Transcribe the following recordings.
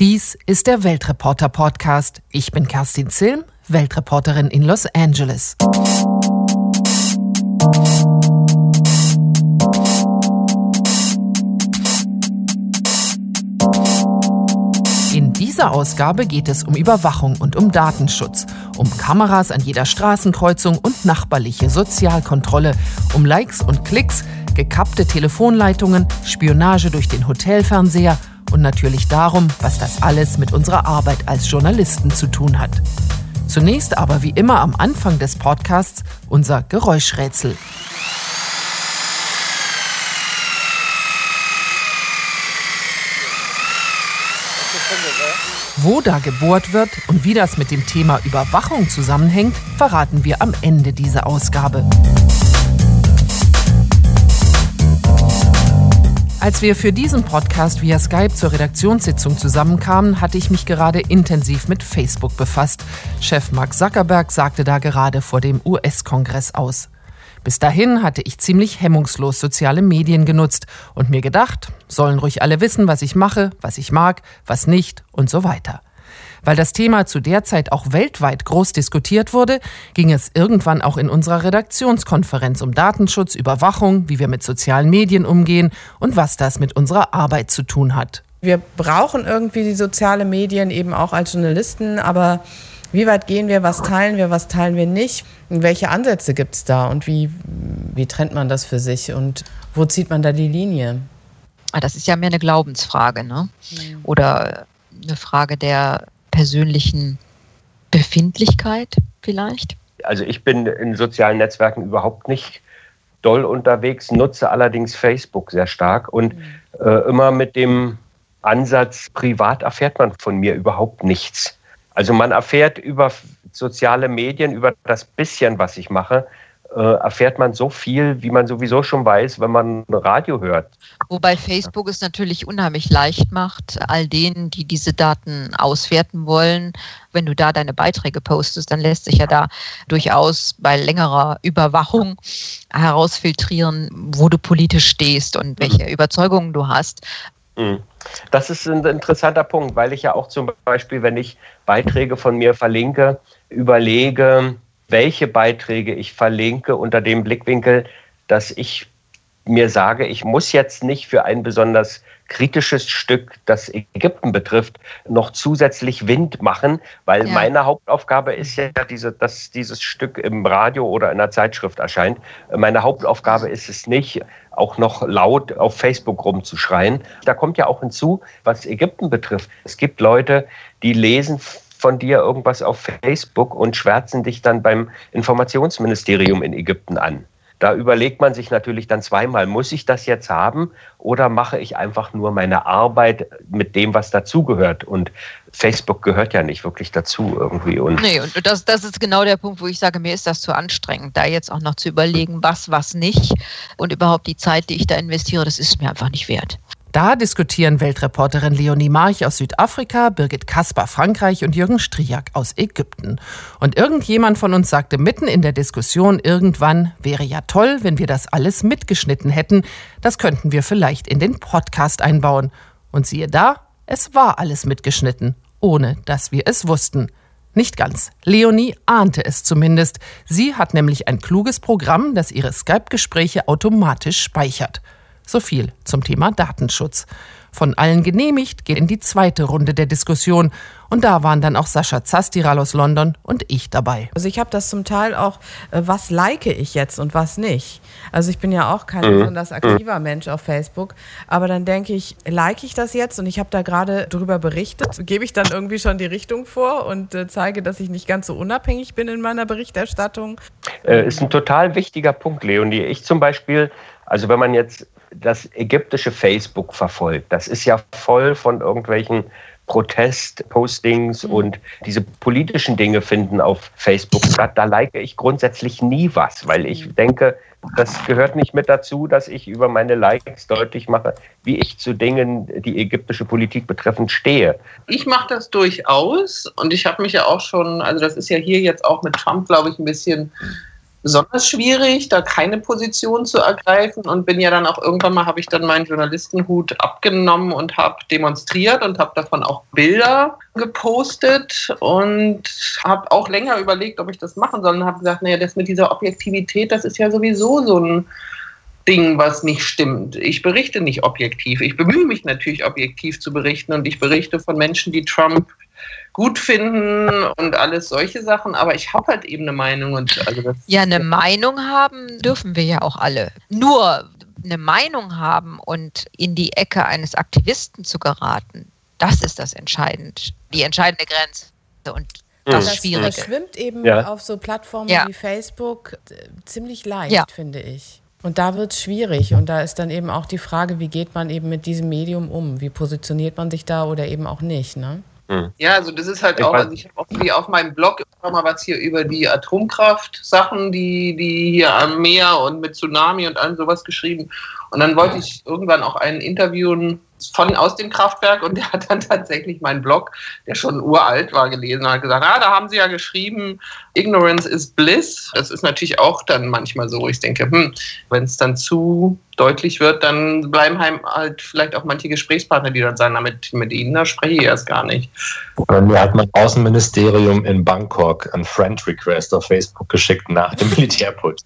Dies ist der Weltreporter Podcast. Ich bin Kerstin Zilm, Weltreporterin in Los Angeles. In dieser Ausgabe geht es um Überwachung und um Datenschutz, um Kameras an jeder Straßenkreuzung und nachbarliche Sozialkontrolle, um Likes und Klicks, gekappte Telefonleitungen, Spionage durch den Hotelfernseher und natürlich darum, was das alles mit unserer Arbeit als Journalisten zu tun hat. Zunächst aber wie immer am Anfang des Podcasts unser Geräuschrätsel. Wo da gebohrt wird und wie das mit dem Thema Überwachung zusammenhängt, verraten wir am Ende dieser Ausgabe. Als wir für diesen Podcast via Skype zur Redaktionssitzung zusammenkamen, hatte ich mich gerade intensiv mit Facebook befasst. Chef Mark Zuckerberg sagte da gerade vor dem US-Kongress aus. Bis dahin hatte ich ziemlich hemmungslos soziale Medien genutzt und mir gedacht, sollen ruhig alle wissen, was ich mache, was ich mag, was nicht und so weiter. Weil das Thema zu der Zeit auch weltweit groß diskutiert wurde, ging es irgendwann auch in unserer Redaktionskonferenz um Datenschutz, Überwachung, wie wir mit sozialen Medien umgehen und was das mit unserer Arbeit zu tun hat. Wir brauchen irgendwie die sozialen Medien eben auch als Journalisten, aber wie weit gehen wir, was teilen wir, was teilen wir nicht? Und welche Ansätze gibt es da und wie, wie trennt man das für sich und wo zieht man da die Linie? Ah, das ist ja mehr eine Glaubensfrage, ne? Mhm. Oder eine Frage der persönlichen Befindlichkeit vielleicht? Also ich bin in sozialen Netzwerken überhaupt nicht doll unterwegs, nutze allerdings Facebook sehr stark und mhm. äh, immer mit dem Ansatz, privat erfährt man von mir überhaupt nichts. Also man erfährt über soziale Medien, über das bisschen, was ich mache, äh, erfährt man so viel, wie man sowieso schon weiß, wenn man Radio hört. Wobei Facebook es natürlich unheimlich leicht macht, all denen, die diese Daten auswerten wollen. Wenn du da deine Beiträge postest, dann lässt sich ja da durchaus bei längerer Überwachung herausfiltrieren, wo du politisch stehst und welche mhm. Überzeugungen du hast. Mhm. Das ist ein interessanter Punkt, weil ich ja auch zum Beispiel, wenn ich Beiträge von mir verlinke, überlege, welche Beiträge ich verlinke unter dem Blickwinkel, dass ich mir sage, ich muss jetzt nicht für ein besonders kritisches Stück, das Ägypten betrifft, noch zusätzlich Wind machen, weil ja. meine Hauptaufgabe ist ja, diese, dass dieses Stück im Radio oder in der Zeitschrift erscheint. Meine Hauptaufgabe ist es nicht, auch noch laut auf Facebook rumzuschreien. Da kommt ja auch hinzu, was Ägypten betrifft. Es gibt Leute, die lesen von dir irgendwas auf Facebook und schwärzen dich dann beim Informationsministerium in Ägypten an. Da überlegt man sich natürlich dann zweimal, muss ich das jetzt haben oder mache ich einfach nur meine Arbeit mit dem, was dazugehört? Und Facebook gehört ja nicht wirklich dazu irgendwie. Und nee, und das, das ist genau der Punkt, wo ich sage, mir ist das zu anstrengend, da jetzt auch noch zu überlegen, was, was nicht. Und überhaupt die Zeit, die ich da investiere, das ist mir einfach nicht wert. Da diskutieren Weltreporterin Leonie March aus Südafrika, Birgit Kasper Frankreich und Jürgen Striak aus Ägypten. Und irgendjemand von uns sagte mitten in der Diskussion irgendwann, wäre ja toll, wenn wir das alles mitgeschnitten hätten. Das könnten wir vielleicht in den Podcast einbauen. Und siehe da, es war alles mitgeschnitten, ohne dass wir es wussten. Nicht ganz. Leonie ahnte es zumindest. Sie hat nämlich ein kluges Programm, das ihre Skype-Gespräche automatisch speichert. So viel zum Thema Datenschutz. Von allen genehmigt geht in die zweite Runde der Diskussion. Und da waren dann auch Sascha Zastiral aus London und ich dabei. Also ich habe das zum Teil auch, äh, was like ich jetzt und was nicht. Also ich bin ja auch kein mhm. besonders aktiver Mensch auf Facebook. Aber dann denke ich, like ich das jetzt und ich habe da gerade drüber berichtet, gebe ich dann irgendwie schon die Richtung vor und äh, zeige, dass ich nicht ganz so unabhängig bin in meiner Berichterstattung. Äh, ist ein total wichtiger Punkt, Leonie. Ich zum Beispiel, also wenn man jetzt das ägyptische Facebook verfolgt. Das ist ja voll von irgendwelchen Protestpostings mhm. und diese politischen Dinge finden auf Facebook statt. Da like ich grundsätzlich nie was, weil ich mhm. denke, das gehört nicht mit dazu, dass ich über meine Likes deutlich mache, wie ich zu Dingen, die ägyptische Politik betreffen, stehe. Ich mache das durchaus und ich habe mich ja auch schon, also das ist ja hier jetzt auch mit Trump, glaube ich, ein bisschen besonders schwierig, da keine Position zu ergreifen und bin ja dann auch irgendwann mal, habe ich dann meinen Journalistenhut abgenommen und habe demonstriert und habe davon auch Bilder gepostet und habe auch länger überlegt, ob ich das machen soll und habe gesagt, naja, das mit dieser Objektivität, das ist ja sowieso so ein Ding, was nicht stimmt. Ich berichte nicht objektiv. Ich bemühe mich natürlich objektiv zu berichten und ich berichte von Menschen, die Trump gut finden und alles solche Sachen, aber ich habe halt eben eine Meinung. Und also ja, eine Meinung haben dürfen wir ja auch alle. Nur eine Meinung haben und in die Ecke eines Aktivisten zu geraten, das ist das Entscheidende, die entscheidende Grenze. Und das, das Schwierige. Das schwimmt eben ja. auf so Plattformen ja. wie Facebook äh, ziemlich leicht, ja. finde ich. Und da wird es schwierig. Und da ist dann eben auch die Frage, wie geht man eben mit diesem Medium um? Wie positioniert man sich da oder eben auch nicht? Ne? Hm. Ja, also das ist halt ich auch, also ich habe auch wie auf meinem Blog immer mal was hier über die Atomkraft-Sachen, die, die hier am Meer und mit Tsunami und allem sowas geschrieben. Und dann wollte ich irgendwann auch einen interviewen von aus dem Kraftwerk und der hat dann tatsächlich meinen Blog, der schon uralt war, gelesen und hat gesagt, ah, da haben sie ja geschrieben, Ignorance is Bliss. Das ist natürlich auch dann manchmal so. Ich denke, hm, wenn es dann zu deutlich wird, dann bleiben halt vielleicht auch manche Gesprächspartner, die dann sagen, na, mit, ihnen, da spreche ich erst gar nicht. Mir hat mein Außenministerium in Bangkok ein Friend Request auf Facebook geschickt nach dem Militärputsch.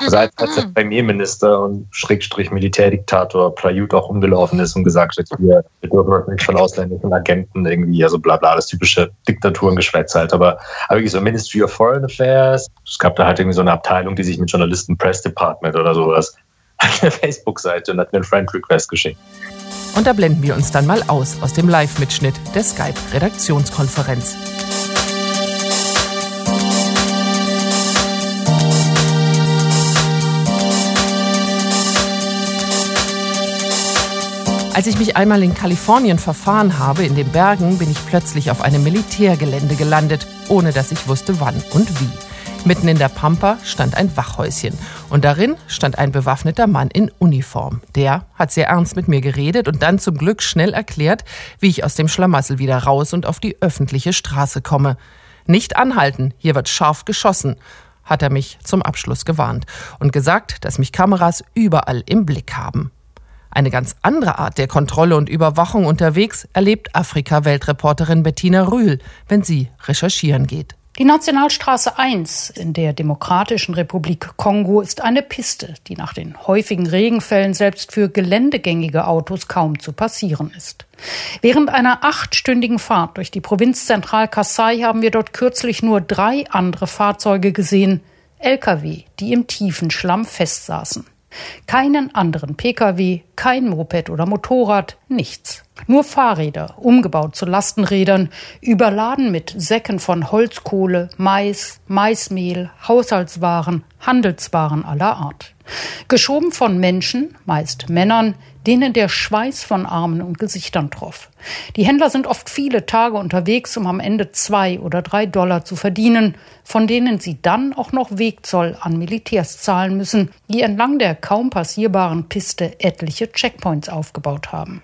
Also als, als der Premierminister und Schrägstrich Militärdiktator Prayut auch umgelaufen ist und gesagt hat, wir, wir dürfen uns nicht von ausländischen Agenten irgendwie, also bla bla, das typische Diktaturengeschwätz halt. Aber, aber wirklich so Ministry of Foreign Affairs, es gab da halt irgendwie so eine Abteilung, die sich mit Journalisten Press Department oder sowas hat eine Facebook-Seite und hat mir einen Friend-Request geschickt. Und da blenden wir uns dann mal aus aus dem Live-Mitschnitt der Skype-Redaktionskonferenz. Als ich mich einmal in Kalifornien verfahren habe, in den Bergen, bin ich plötzlich auf einem Militärgelände gelandet, ohne dass ich wusste wann und wie. Mitten in der Pampa stand ein Wachhäuschen und darin stand ein bewaffneter Mann in Uniform. Der hat sehr ernst mit mir geredet und dann zum Glück schnell erklärt, wie ich aus dem Schlamassel wieder raus und auf die öffentliche Straße komme. Nicht anhalten, hier wird scharf geschossen, hat er mich zum Abschluss gewarnt und gesagt, dass mich Kameras überall im Blick haben. Eine ganz andere Art der Kontrolle und Überwachung unterwegs erlebt Afrika-Weltreporterin Bettina Rühl, wenn sie recherchieren geht. Die Nationalstraße 1 in der Demokratischen Republik Kongo ist eine Piste, die nach den häufigen Regenfällen selbst für geländegängige Autos kaum zu passieren ist. Während einer achtstündigen Fahrt durch die Provinz Zentral Kassai haben wir dort kürzlich nur drei andere Fahrzeuge gesehen, Lkw, die im tiefen Schlamm festsaßen. Keinen anderen Pkw, kein Moped oder Motorrad, nichts. Nur Fahrräder, umgebaut zu Lastenrädern, überladen mit Säcken von Holzkohle, Mais, Maismehl, Haushaltswaren, Handelswaren aller Art. Geschoben von Menschen, meist Männern, denen der Schweiß von Armen und Gesichtern troff. Die Händler sind oft viele Tage unterwegs, um am Ende zwei oder drei Dollar zu verdienen, von denen sie dann auch noch Wegzoll an Militärs zahlen müssen, die entlang der kaum passierbaren Piste etliche Checkpoints aufgebaut haben.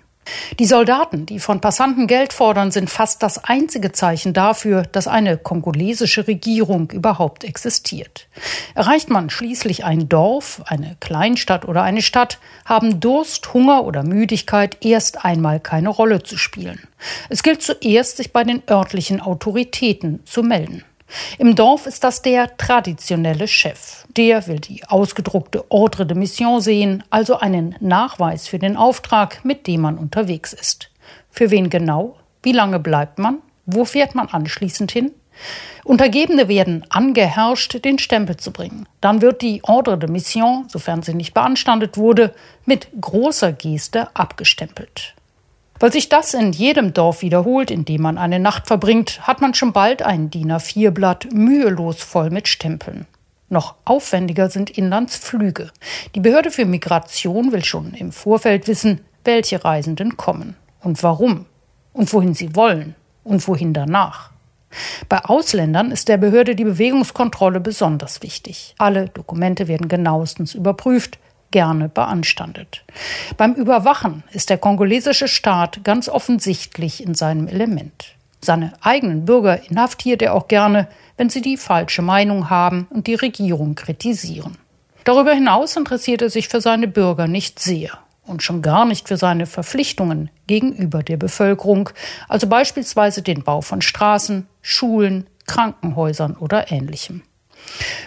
Die Soldaten, die von Passanten Geld fordern, sind fast das einzige Zeichen dafür, dass eine kongolesische Regierung überhaupt existiert. Erreicht man schließlich ein Dorf, eine Kleinstadt oder eine Stadt, haben Durst, Hunger oder Müdigkeit erst einmal keine Rolle zu spielen. Es gilt zuerst, sich bei den örtlichen Autoritäten zu melden. Im Dorf ist das der traditionelle Chef. Der will die ausgedruckte Ordre de Mission sehen, also einen Nachweis für den Auftrag, mit dem man unterwegs ist. Für wen genau? Wie lange bleibt man? Wo fährt man anschließend hin? Untergebene werden angeherrscht, den Stempel zu bringen. Dann wird die Ordre de Mission, sofern sie nicht beanstandet wurde, mit großer Geste abgestempelt. Weil sich das in jedem Dorf wiederholt, in dem man eine Nacht verbringt, hat man schon bald ein DIN A4-Blatt mühelos voll mit Stempeln. Noch aufwendiger sind Inlandsflüge. Die Behörde für Migration will schon im Vorfeld wissen, welche Reisenden kommen und warum und wohin sie wollen und wohin danach. Bei Ausländern ist der Behörde die Bewegungskontrolle besonders wichtig. Alle Dokumente werden genauestens überprüft, gerne beanstandet. Beim Überwachen ist der kongolesische Staat ganz offensichtlich in seinem Element. Seine eigenen Bürger inhaftiert er auch gerne, wenn sie die falsche Meinung haben und die Regierung kritisieren. Darüber hinaus interessiert er sich für seine Bürger nicht sehr und schon gar nicht für seine Verpflichtungen gegenüber der Bevölkerung, also beispielsweise den Bau von Straßen, Schulen, Krankenhäusern oder ähnlichem.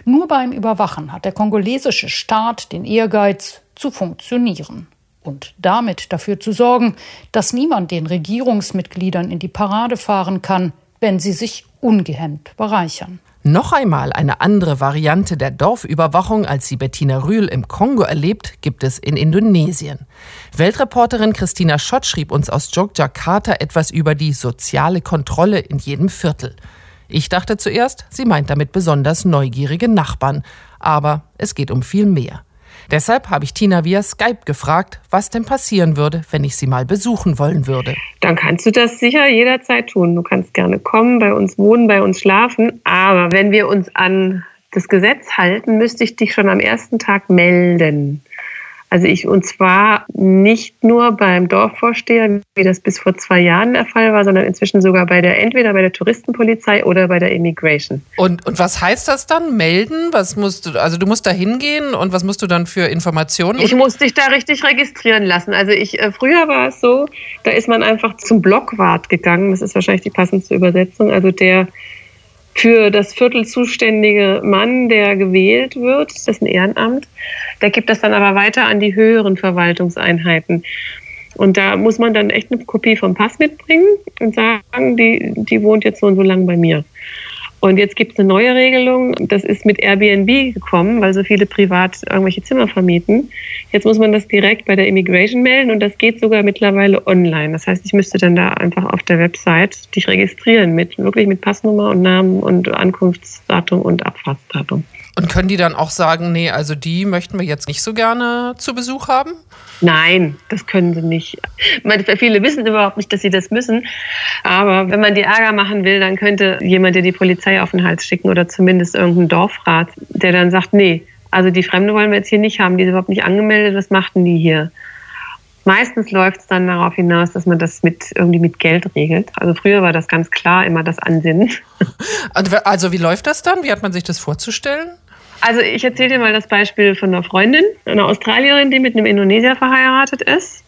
Nur beim Überwachen hat der kongolesische Staat den Ehrgeiz, zu funktionieren und damit dafür zu sorgen, dass niemand den Regierungsmitgliedern in die Parade fahren kann, wenn sie sich ungehemmt bereichern. Noch einmal eine andere Variante der Dorfüberwachung, als sie Bettina Rühl im Kongo erlebt, gibt es in Indonesien. Weltreporterin Christina Schott schrieb uns aus Jogjakarta etwas über die soziale Kontrolle in jedem Viertel. Ich dachte zuerst, sie meint damit besonders neugierige Nachbarn, aber es geht um viel mehr. Deshalb habe ich Tina via Skype gefragt, was denn passieren würde, wenn ich sie mal besuchen wollen würde. Dann kannst du das sicher jederzeit tun. Du kannst gerne kommen, bei uns wohnen, bei uns schlafen. Aber wenn wir uns an das Gesetz halten, müsste ich dich schon am ersten Tag melden. Also ich, und zwar nicht nur beim Dorfvorsteher, wie das bis vor zwei Jahren der Fall war, sondern inzwischen sogar bei der, entweder bei der Touristenpolizei oder bei der Immigration. Und, und was heißt das dann? Melden? Was musst du, also du musst da hingehen und was musst du dann für Informationen? Ich muss dich da richtig registrieren lassen. Also ich, äh, früher war es so, da ist man einfach zum Blockwart gegangen. Das ist wahrscheinlich die passendste Übersetzung. Also der, für das Viertel zuständige Mann, der gewählt wird, das ist ein Ehrenamt, der gibt das dann aber weiter an die höheren Verwaltungseinheiten. Und da muss man dann echt eine Kopie vom Pass mitbringen und sagen, die, die wohnt jetzt so und so lang bei mir. Und jetzt gibt es eine neue Regelung. Das ist mit Airbnb gekommen, weil so viele privat irgendwelche Zimmer vermieten. Jetzt muss man das direkt bei der Immigration melden und das geht sogar mittlerweile online. Das heißt, ich müsste dann da einfach auf der Website dich registrieren mit wirklich mit Passnummer und Namen und Ankunftsdatum und Abfahrtsdatum. Und können die dann auch sagen, nee, also die möchten wir jetzt nicht so gerne zu Besuch haben? Nein, das können sie nicht. Meine, viele wissen überhaupt nicht, dass sie das müssen. Aber wenn man die Ärger machen will, dann könnte jemand dir die Polizei auf den Hals schicken oder zumindest irgendein Dorfrat, der dann sagt, nee, also die Fremde wollen wir jetzt hier nicht haben, die sind überhaupt nicht angemeldet, was machten die hier? Meistens läuft es dann darauf hinaus, dass man das mit irgendwie mit Geld regelt. Also früher war das ganz klar immer das Ansinnen. Also wie läuft das dann? Wie hat man sich das vorzustellen? Also ich erzähle dir mal das Beispiel von einer Freundin, einer Australierin, die mit einem Indonesier verheiratet ist.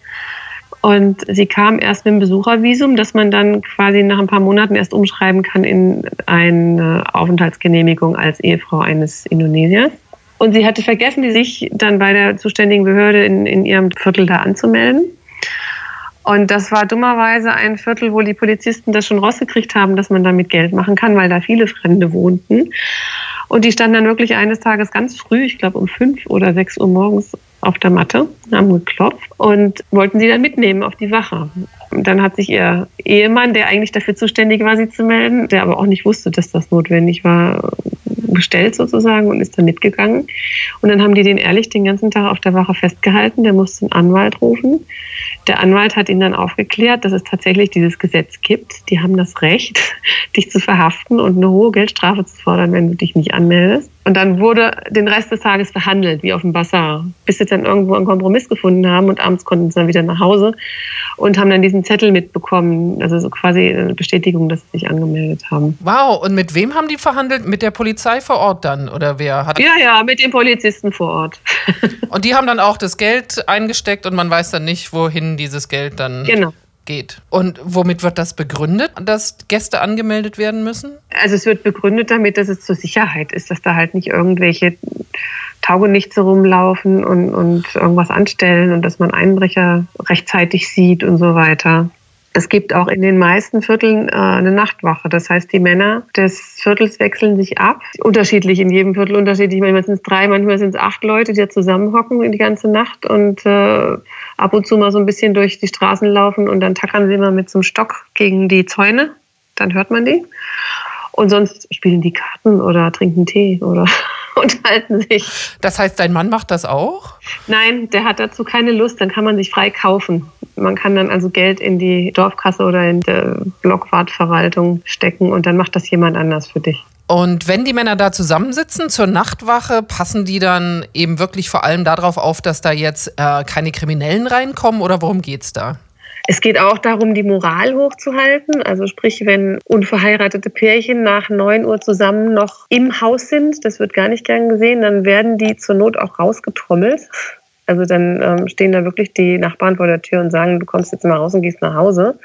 Und sie kam erst mit einem Besuchervisum, das man dann quasi nach ein paar Monaten erst umschreiben kann in eine Aufenthaltsgenehmigung als Ehefrau eines Indonesiers. Und sie hatte vergessen, sich dann bei der zuständigen Behörde in, in ihrem Viertel da anzumelden. Und das war dummerweise ein Viertel, wo die Polizisten das schon rausgekriegt haben, dass man damit Geld machen kann, weil da viele Fremde wohnten. Und die standen dann wirklich eines Tages ganz früh, ich glaube um fünf oder sechs Uhr morgens auf der Matte, haben geklopft und wollten sie dann mitnehmen auf die Wache. Und dann hat sich ihr Ehemann, der eigentlich dafür zuständig war, sie zu melden, der aber auch nicht wusste, dass das notwendig war, bestellt sozusagen und ist dann mitgegangen. Und dann haben die den ehrlich den ganzen Tag auf der Wache festgehalten. Der musste einen Anwalt rufen. Der Anwalt hat ihn dann aufgeklärt, dass es tatsächlich dieses Gesetz gibt. Die haben das Recht, dich zu verhaften und eine hohe Geldstrafe zu fordern, wenn du dich nicht anmeldest. Und dann wurde den Rest des Tages verhandelt, wie auf dem Bazar, bis sie dann irgendwo einen Kompromiss gefunden haben und abends konnten sie dann wieder nach Hause und haben dann diesen Zettel mitbekommen, also so quasi eine Bestätigung, dass sie sich angemeldet haben. Wow, und mit wem haben die verhandelt? Mit der Polizei vor Ort dann? Oder wer hat. Ja, ja, mit den Polizisten vor Ort. und die haben dann auch das Geld eingesteckt und man weiß dann nicht, wohin dieses Geld dann. Genau geht. Und womit wird das begründet, dass Gäste angemeldet werden müssen? Also es wird begründet damit, dass es zur Sicherheit ist, dass da halt nicht irgendwelche Taugenichtse rumlaufen und, und irgendwas anstellen und dass man Einbrecher rechtzeitig sieht und so weiter. Es gibt auch in den meisten Vierteln äh, eine Nachtwache. Das heißt, die Männer des Viertels wechseln sich ab. Unterschiedlich, in jedem Viertel unterschiedlich. Manchmal sind es drei, manchmal sind es acht Leute, die da zusammenhocken die ganze Nacht und äh, ab und zu mal so ein bisschen durch die Straßen laufen und dann tackern sie mal mit so einem Stock gegen die Zäune. Dann hört man die. Und sonst spielen die Karten oder trinken Tee oder unterhalten sich. Das heißt, dein Mann macht das auch? Nein, der hat dazu keine Lust. Dann kann man sich frei kaufen. Man kann dann also Geld in die Dorfkasse oder in die Blockwartverwaltung stecken und dann macht das jemand anders für dich. Und wenn die Männer da zusammensitzen zur Nachtwache, passen die dann eben wirklich vor allem darauf auf, dass da jetzt äh, keine Kriminellen reinkommen oder worum geht es da? Es geht auch darum, die Moral hochzuhalten. Also sprich, wenn unverheiratete Pärchen nach 9 Uhr zusammen noch im Haus sind, das wird gar nicht gern gesehen, dann werden die zur Not auch rausgetrommelt. Also dann ähm, stehen da wirklich die Nachbarn vor der Tür und sagen, du kommst jetzt mal raus und gehst nach Hause.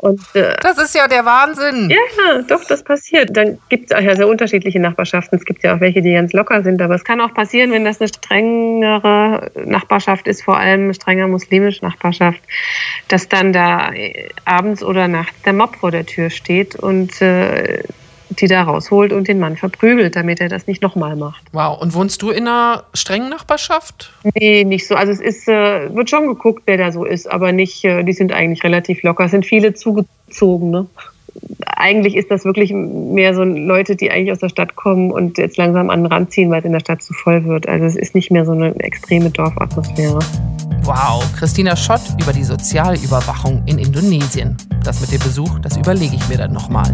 Und, äh, das ist ja der Wahnsinn. Ja, doch, das passiert. Dann gibt es auch ja sehr unterschiedliche Nachbarschaften. Es gibt ja auch welche, die ganz locker sind. Aber es kann auch passieren, wenn das eine strengere Nachbarschaft ist, vor allem eine strenger muslimische Nachbarschaft, dass dann da äh, abends oder nachts der Mob vor der Tür steht und äh, die da rausholt und den Mann verprügelt, damit er das nicht nochmal macht. Wow. Und wohnst du in einer strengen Nachbarschaft? Nee, nicht so. Also es ist, äh, wird schon geguckt, wer da so ist, aber nicht, äh, die sind eigentlich relativ locker. Es sind viele zugezogen, ne? Eigentlich ist das wirklich mehr so Leute, die eigentlich aus der Stadt kommen und jetzt langsam an den Rand ziehen, weil es in der Stadt zu voll wird. Also es ist nicht mehr so eine extreme Dorfatmosphäre. Wow, Christina Schott über die Sozialüberwachung in Indonesien. Das mit dem Besuch, das überlege ich mir dann nochmal.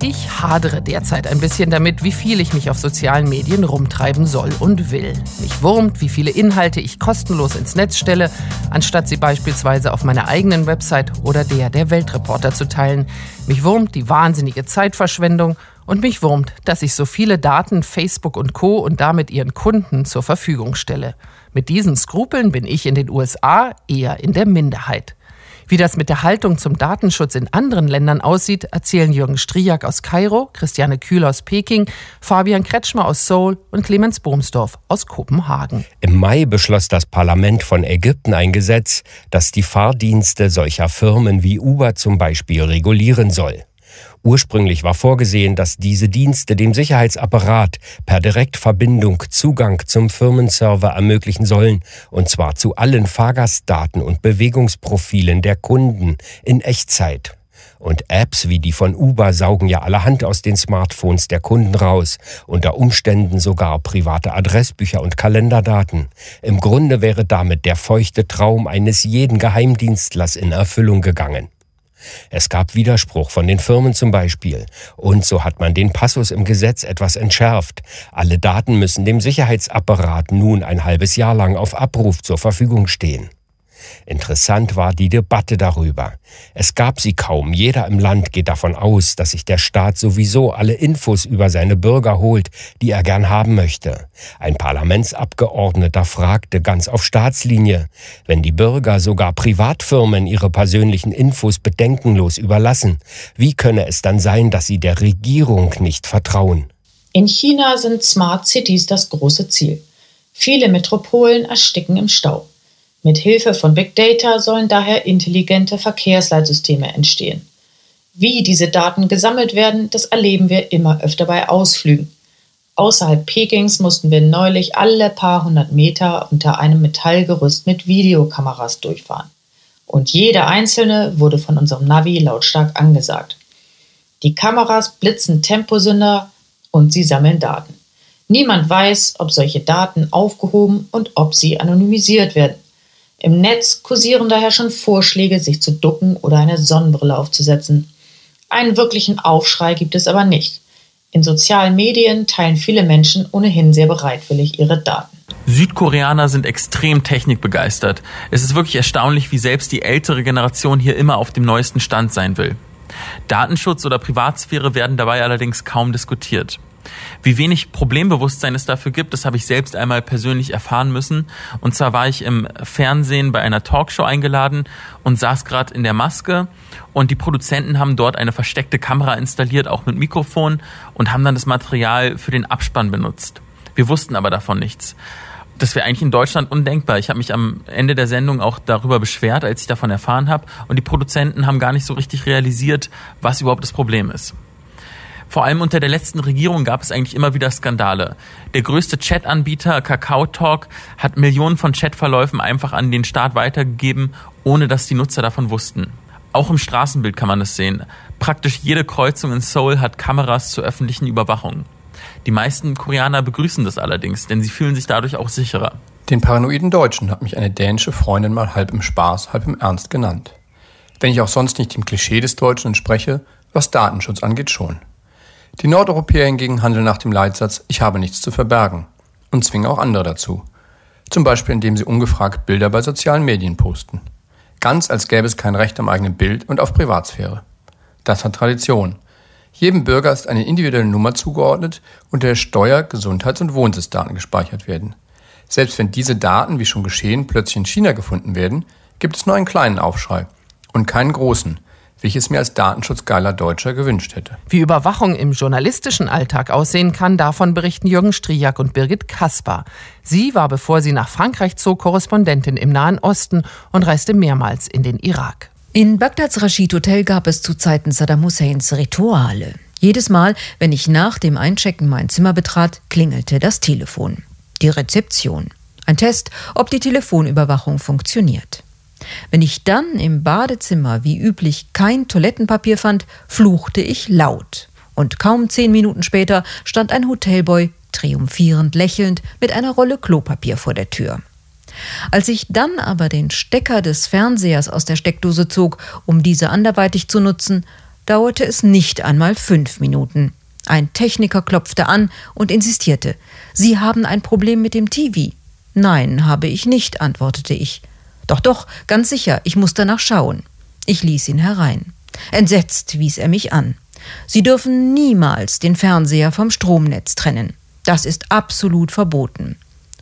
Ich hadere derzeit ein bisschen damit, wie viel ich mich auf sozialen Medien rumtreiben soll und will. Mich wurmt, wie viele Inhalte ich kostenlos ins Netz stelle, anstatt sie beispielsweise auf meiner eigenen Website oder der der Weltreporter zu teilen. Mich wurmt die wahnsinnige Zeitverschwendung und mich wurmt, dass ich so viele Daten Facebook und Co. und damit ihren Kunden zur Verfügung stelle. Mit diesen Skrupeln bin ich in den USA eher in der Minderheit. Wie das mit der Haltung zum Datenschutz in anderen Ländern aussieht, erzählen Jürgen Striak aus Kairo, Christiane Kühl aus Peking, Fabian Kretschmer aus Seoul und Clemens Bohmsdorf aus Kopenhagen. Im Mai beschloss das Parlament von Ägypten ein Gesetz, das die Fahrdienste solcher Firmen wie Uber zum Beispiel regulieren soll. Ursprünglich war vorgesehen, dass diese Dienste dem Sicherheitsapparat per Direktverbindung Zugang zum Firmenserver ermöglichen sollen, und zwar zu allen Fahrgastdaten und Bewegungsprofilen der Kunden in Echtzeit. Und Apps wie die von Uber saugen ja allerhand aus den Smartphones der Kunden raus, unter Umständen sogar private Adressbücher und Kalenderdaten. Im Grunde wäre damit der feuchte Traum eines jeden Geheimdienstlers in Erfüllung gegangen. Es gab Widerspruch von den Firmen zum Beispiel. Und so hat man den Passus im Gesetz etwas entschärft. Alle Daten müssen dem Sicherheitsapparat nun ein halbes Jahr lang auf Abruf zur Verfügung stehen. Interessant war die Debatte darüber. Es gab sie kaum. Jeder im Land geht davon aus, dass sich der Staat sowieso alle Infos über seine Bürger holt, die er gern haben möchte. Ein Parlamentsabgeordneter fragte ganz auf Staatslinie, wenn die Bürger sogar Privatfirmen ihre persönlichen Infos bedenkenlos überlassen, wie könne es dann sein, dass sie der Regierung nicht vertrauen? In China sind Smart Cities das große Ziel. Viele Metropolen ersticken im Stau. Mit Hilfe von Big Data sollen daher intelligente Verkehrsleitsysteme entstehen. Wie diese Daten gesammelt werden, das erleben wir immer öfter bei Ausflügen. Außerhalb Pekings mussten wir neulich alle paar hundert Meter unter einem Metallgerüst mit Videokameras durchfahren. Und jede einzelne wurde von unserem Navi lautstark angesagt. Die Kameras blitzen Temposünder und sie sammeln Daten. Niemand weiß, ob solche Daten aufgehoben und ob sie anonymisiert werden. Im Netz kursieren daher schon Vorschläge, sich zu ducken oder eine Sonnenbrille aufzusetzen. Einen wirklichen Aufschrei gibt es aber nicht. In sozialen Medien teilen viele Menschen ohnehin sehr bereitwillig ihre Daten. Südkoreaner sind extrem technikbegeistert. Es ist wirklich erstaunlich, wie selbst die ältere Generation hier immer auf dem neuesten Stand sein will. Datenschutz oder Privatsphäre werden dabei allerdings kaum diskutiert. Wie wenig Problembewusstsein es dafür gibt, das habe ich selbst einmal persönlich erfahren müssen. Und zwar war ich im Fernsehen bei einer Talkshow eingeladen und saß gerade in der Maske und die Produzenten haben dort eine versteckte Kamera installiert, auch mit Mikrofon und haben dann das Material für den Abspann benutzt. Wir wussten aber davon nichts. Das wäre eigentlich in Deutschland undenkbar. Ich habe mich am Ende der Sendung auch darüber beschwert, als ich davon erfahren habe. Und die Produzenten haben gar nicht so richtig realisiert, was überhaupt das Problem ist. Vor allem unter der letzten Regierung gab es eigentlich immer wieder Skandale. Der größte Chat-Anbieter Kakao Talk hat Millionen von Chatverläufen einfach an den Staat weitergegeben, ohne dass die Nutzer davon wussten. Auch im Straßenbild kann man es sehen. Praktisch jede Kreuzung in Seoul hat Kameras zur öffentlichen Überwachung. Die meisten Koreaner begrüßen das allerdings, denn sie fühlen sich dadurch auch sicherer. Den paranoiden Deutschen hat mich eine dänische Freundin mal halb im Spaß, halb im Ernst genannt. Wenn ich auch sonst nicht dem Klischee des Deutschen entspreche, was Datenschutz angeht schon. Die Nordeuropäer hingegen handeln nach dem Leitsatz Ich habe nichts zu verbergen. und zwingen auch andere dazu. Zum Beispiel indem sie ungefragt Bilder bei sozialen Medien posten. Ganz als gäbe es kein Recht am eigenen Bild und auf Privatsphäre. Das hat Tradition. Jedem Bürger ist eine individuelle Nummer zugeordnet, unter der Steuer-, Gesundheits- und Wohnsitzdaten gespeichert werden. Selbst wenn diese Daten, wie schon geschehen, plötzlich in China gefunden werden, gibt es nur einen kleinen Aufschrei und keinen großen, wie ich es mir als datenschutzgeiler Deutscher gewünscht hätte. Wie Überwachung im journalistischen Alltag aussehen kann, davon berichten Jürgen Striak und Birgit Kaspar. Sie war, bevor sie nach Frankreich zog, Korrespondentin im Nahen Osten und reiste mehrmals in den Irak. In Bagdads Rashid Hotel gab es zu Zeiten Saddam Husseins Rituale. Jedes Mal, wenn ich nach dem Einchecken mein Zimmer betrat, klingelte das Telefon. Die Rezeption. Ein Test, ob die Telefonüberwachung funktioniert. Wenn ich dann im Badezimmer wie üblich kein Toilettenpapier fand, fluchte ich laut. Und kaum zehn Minuten später stand ein Hotelboy triumphierend lächelnd mit einer Rolle Klopapier vor der Tür. Als ich dann aber den Stecker des Fernsehers aus der Steckdose zog, um diese anderweitig zu nutzen, dauerte es nicht einmal fünf Minuten. Ein Techniker klopfte an und insistierte. Sie haben ein Problem mit dem TV. Nein, habe ich nicht, antwortete ich. Doch, doch, ganz sicher, ich muss danach schauen. Ich ließ ihn herein. Entsetzt wies er mich an. Sie dürfen niemals den Fernseher vom Stromnetz trennen. Das ist absolut verboten.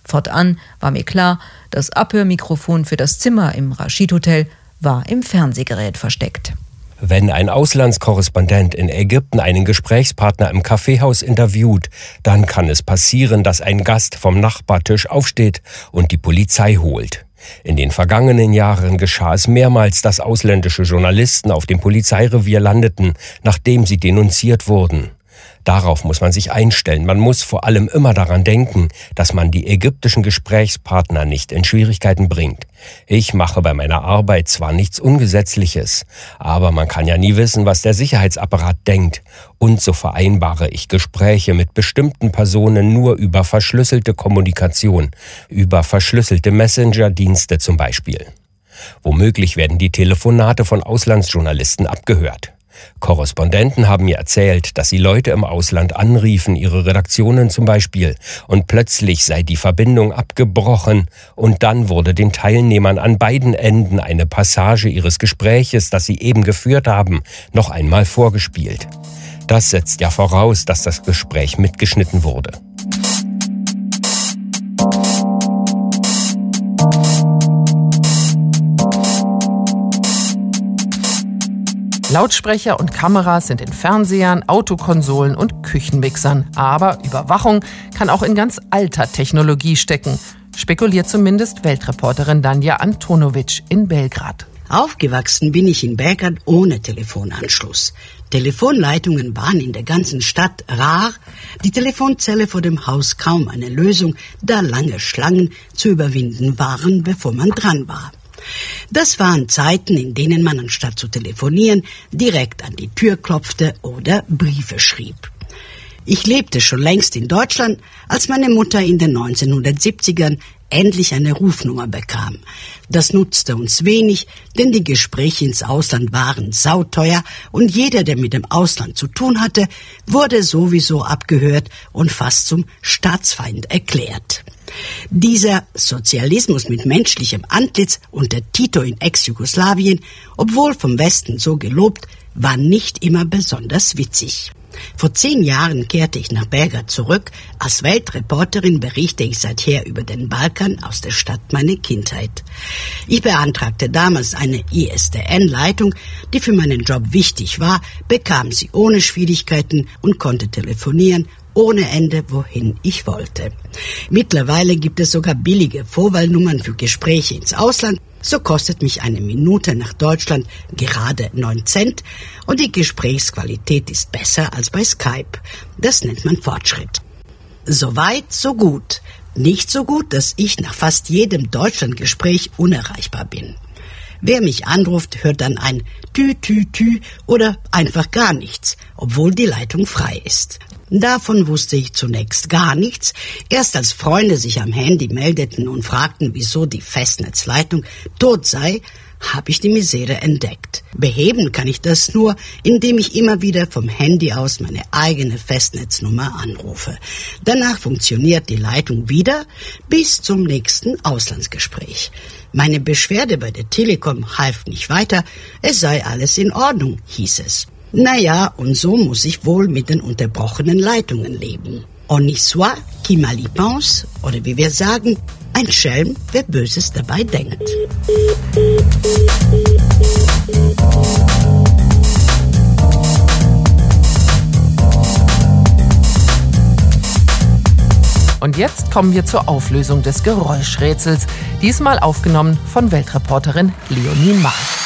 Fortan war mir klar, das Abhörmikrofon für das Zimmer im Rashid Hotel war im Fernsehgerät versteckt. Wenn ein Auslandskorrespondent in Ägypten einen Gesprächspartner im Kaffeehaus interviewt, dann kann es passieren, dass ein Gast vom Nachbartisch aufsteht und die Polizei holt. In den vergangenen Jahren geschah es mehrmals, dass ausländische Journalisten auf dem Polizeirevier landeten, nachdem sie denunziert wurden. Darauf muss man sich einstellen. Man muss vor allem immer daran denken, dass man die ägyptischen Gesprächspartner nicht in Schwierigkeiten bringt. Ich mache bei meiner Arbeit zwar nichts Ungesetzliches, aber man kann ja nie wissen, was der Sicherheitsapparat denkt. Und so vereinbare ich Gespräche mit bestimmten Personen nur über verschlüsselte Kommunikation, über verschlüsselte Messenger-Dienste zum Beispiel. Womöglich werden die Telefonate von Auslandsjournalisten abgehört. Korrespondenten haben mir erzählt, dass sie Leute im Ausland anriefen, ihre Redaktionen zum Beispiel, und plötzlich sei die Verbindung abgebrochen, und dann wurde den Teilnehmern an beiden Enden eine Passage ihres Gespräches, das sie eben geführt haben, noch einmal vorgespielt. Das setzt ja voraus, dass das Gespräch mitgeschnitten wurde. Lautsprecher und Kameras sind in Fernsehern, Autokonsolen und Küchenmixern. Aber Überwachung kann auch in ganz alter Technologie stecken, spekuliert zumindest Weltreporterin Danja Antonovic in Belgrad. Aufgewachsen bin ich in Belgrad ohne Telefonanschluss. Telefonleitungen waren in der ganzen Stadt rar, die Telefonzelle vor dem Haus kaum eine Lösung, da lange Schlangen zu überwinden waren, bevor man dran war. Das waren Zeiten, in denen man anstatt zu telefonieren direkt an die Tür klopfte oder Briefe schrieb. Ich lebte schon längst in Deutschland, als meine Mutter in den 1970ern endlich eine Rufnummer bekam. Das nutzte uns wenig, denn die Gespräche ins Ausland waren sauteuer und jeder, der mit dem Ausland zu tun hatte, wurde sowieso abgehört und fast zum Staatsfeind erklärt. Dieser Sozialismus mit menschlichem Antlitz unter Tito in Ex-Jugoslawien, obwohl vom Westen so gelobt, war nicht immer besonders witzig. Vor zehn Jahren kehrte ich nach Belgrad zurück. Als Weltreporterin berichte ich seither über den Balkan aus der Stadt meiner Kindheit. Ich beantragte damals eine ISDN-Leitung, die für meinen Job wichtig war, bekam sie ohne Schwierigkeiten und konnte telefonieren ohne Ende, wohin ich wollte. Mittlerweile gibt es sogar billige Vorwahlnummern für Gespräche ins Ausland. So kostet mich eine Minute nach Deutschland gerade 9 Cent und die Gesprächsqualität ist besser als bei Skype. Das nennt man Fortschritt. Soweit, so gut. Nicht so gut, dass ich nach fast jedem Deutschlandgespräch unerreichbar bin. Wer mich anruft, hört dann ein Tü, Tü, Tü oder einfach gar nichts, obwohl die Leitung frei ist. Davon wusste ich zunächst gar nichts. Erst als Freunde sich am Handy meldeten und fragten, wieso die Festnetzleitung tot sei, habe ich die Misere entdeckt. Beheben kann ich das nur, indem ich immer wieder vom Handy aus meine eigene Festnetznummer anrufe. Danach funktioniert die Leitung wieder bis zum nächsten Auslandsgespräch. Meine Beschwerde bei der Telekom half nicht weiter, es sei alles in Ordnung, hieß es. Naja, und so muss ich wohl mit den unterbrochenen Leitungen leben. On y soit qui mal y pense, oder wie wir sagen, ein Schelm, wer Böses dabei denkt. Und jetzt kommen wir zur Auflösung des Geräuschrätsels, diesmal aufgenommen von Weltreporterin Leonie Mark.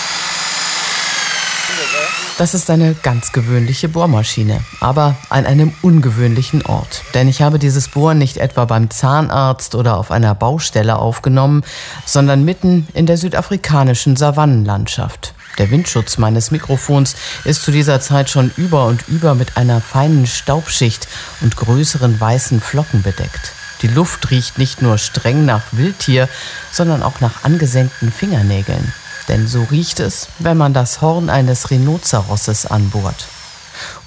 Das ist eine ganz gewöhnliche Bohrmaschine, aber an einem ungewöhnlichen Ort. Denn ich habe dieses Bohren nicht etwa beim Zahnarzt oder auf einer Baustelle aufgenommen, sondern mitten in der südafrikanischen Savannenlandschaft. Der Windschutz meines Mikrofons ist zu dieser Zeit schon über und über mit einer feinen Staubschicht und größeren weißen Flocken bedeckt. Die Luft riecht nicht nur streng nach Wildtier, sondern auch nach angesenkten Fingernägeln. Denn so riecht es, wenn man das Horn eines Rhinoceroses anbohrt.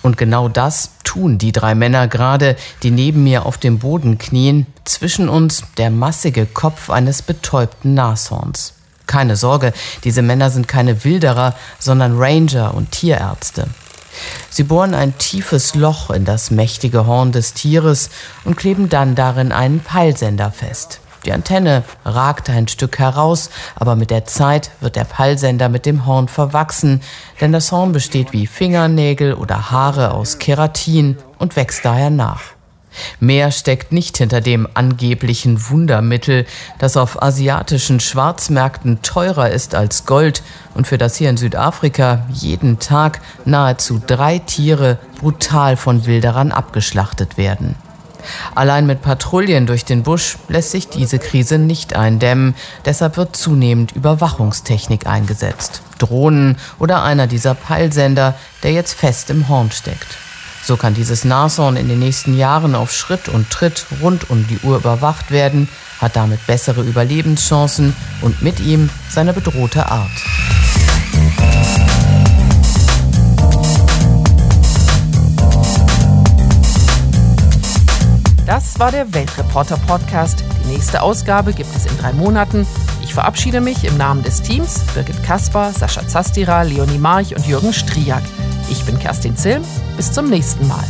Und genau das tun die drei Männer gerade, die neben mir auf dem Boden knien, zwischen uns der massige Kopf eines betäubten Nashorns. Keine Sorge, diese Männer sind keine Wilderer, sondern Ranger und Tierärzte. Sie bohren ein tiefes Loch in das mächtige Horn des Tieres und kleben dann darin einen Peilsender fest. Die Antenne ragt ein Stück heraus, aber mit der Zeit wird der Peilsender mit dem Horn verwachsen, denn das Horn besteht wie Fingernägel oder Haare aus Keratin und wächst daher nach. Mehr steckt nicht hinter dem angeblichen Wundermittel, das auf asiatischen Schwarzmärkten teurer ist als Gold und für das hier in Südafrika jeden Tag nahezu drei Tiere brutal von Wilderern abgeschlachtet werden. Allein mit Patrouillen durch den Busch lässt sich diese Krise nicht eindämmen. Deshalb wird zunehmend Überwachungstechnik eingesetzt. Drohnen oder einer dieser Peilsender, der jetzt fest im Horn steckt. So kann dieses Nashorn in den nächsten Jahren auf Schritt und Tritt rund um die Uhr überwacht werden, hat damit bessere Überlebenschancen und mit ihm seine bedrohte Art. Das war der Weltreporter Podcast. Die nächste Ausgabe gibt es in drei Monaten. Ich verabschiede mich im Namen des Teams Birgit Kaspar, Sascha Zastira, Leonie March und Jürgen Striak. Ich bin Kerstin Zilm. Bis zum nächsten Mal.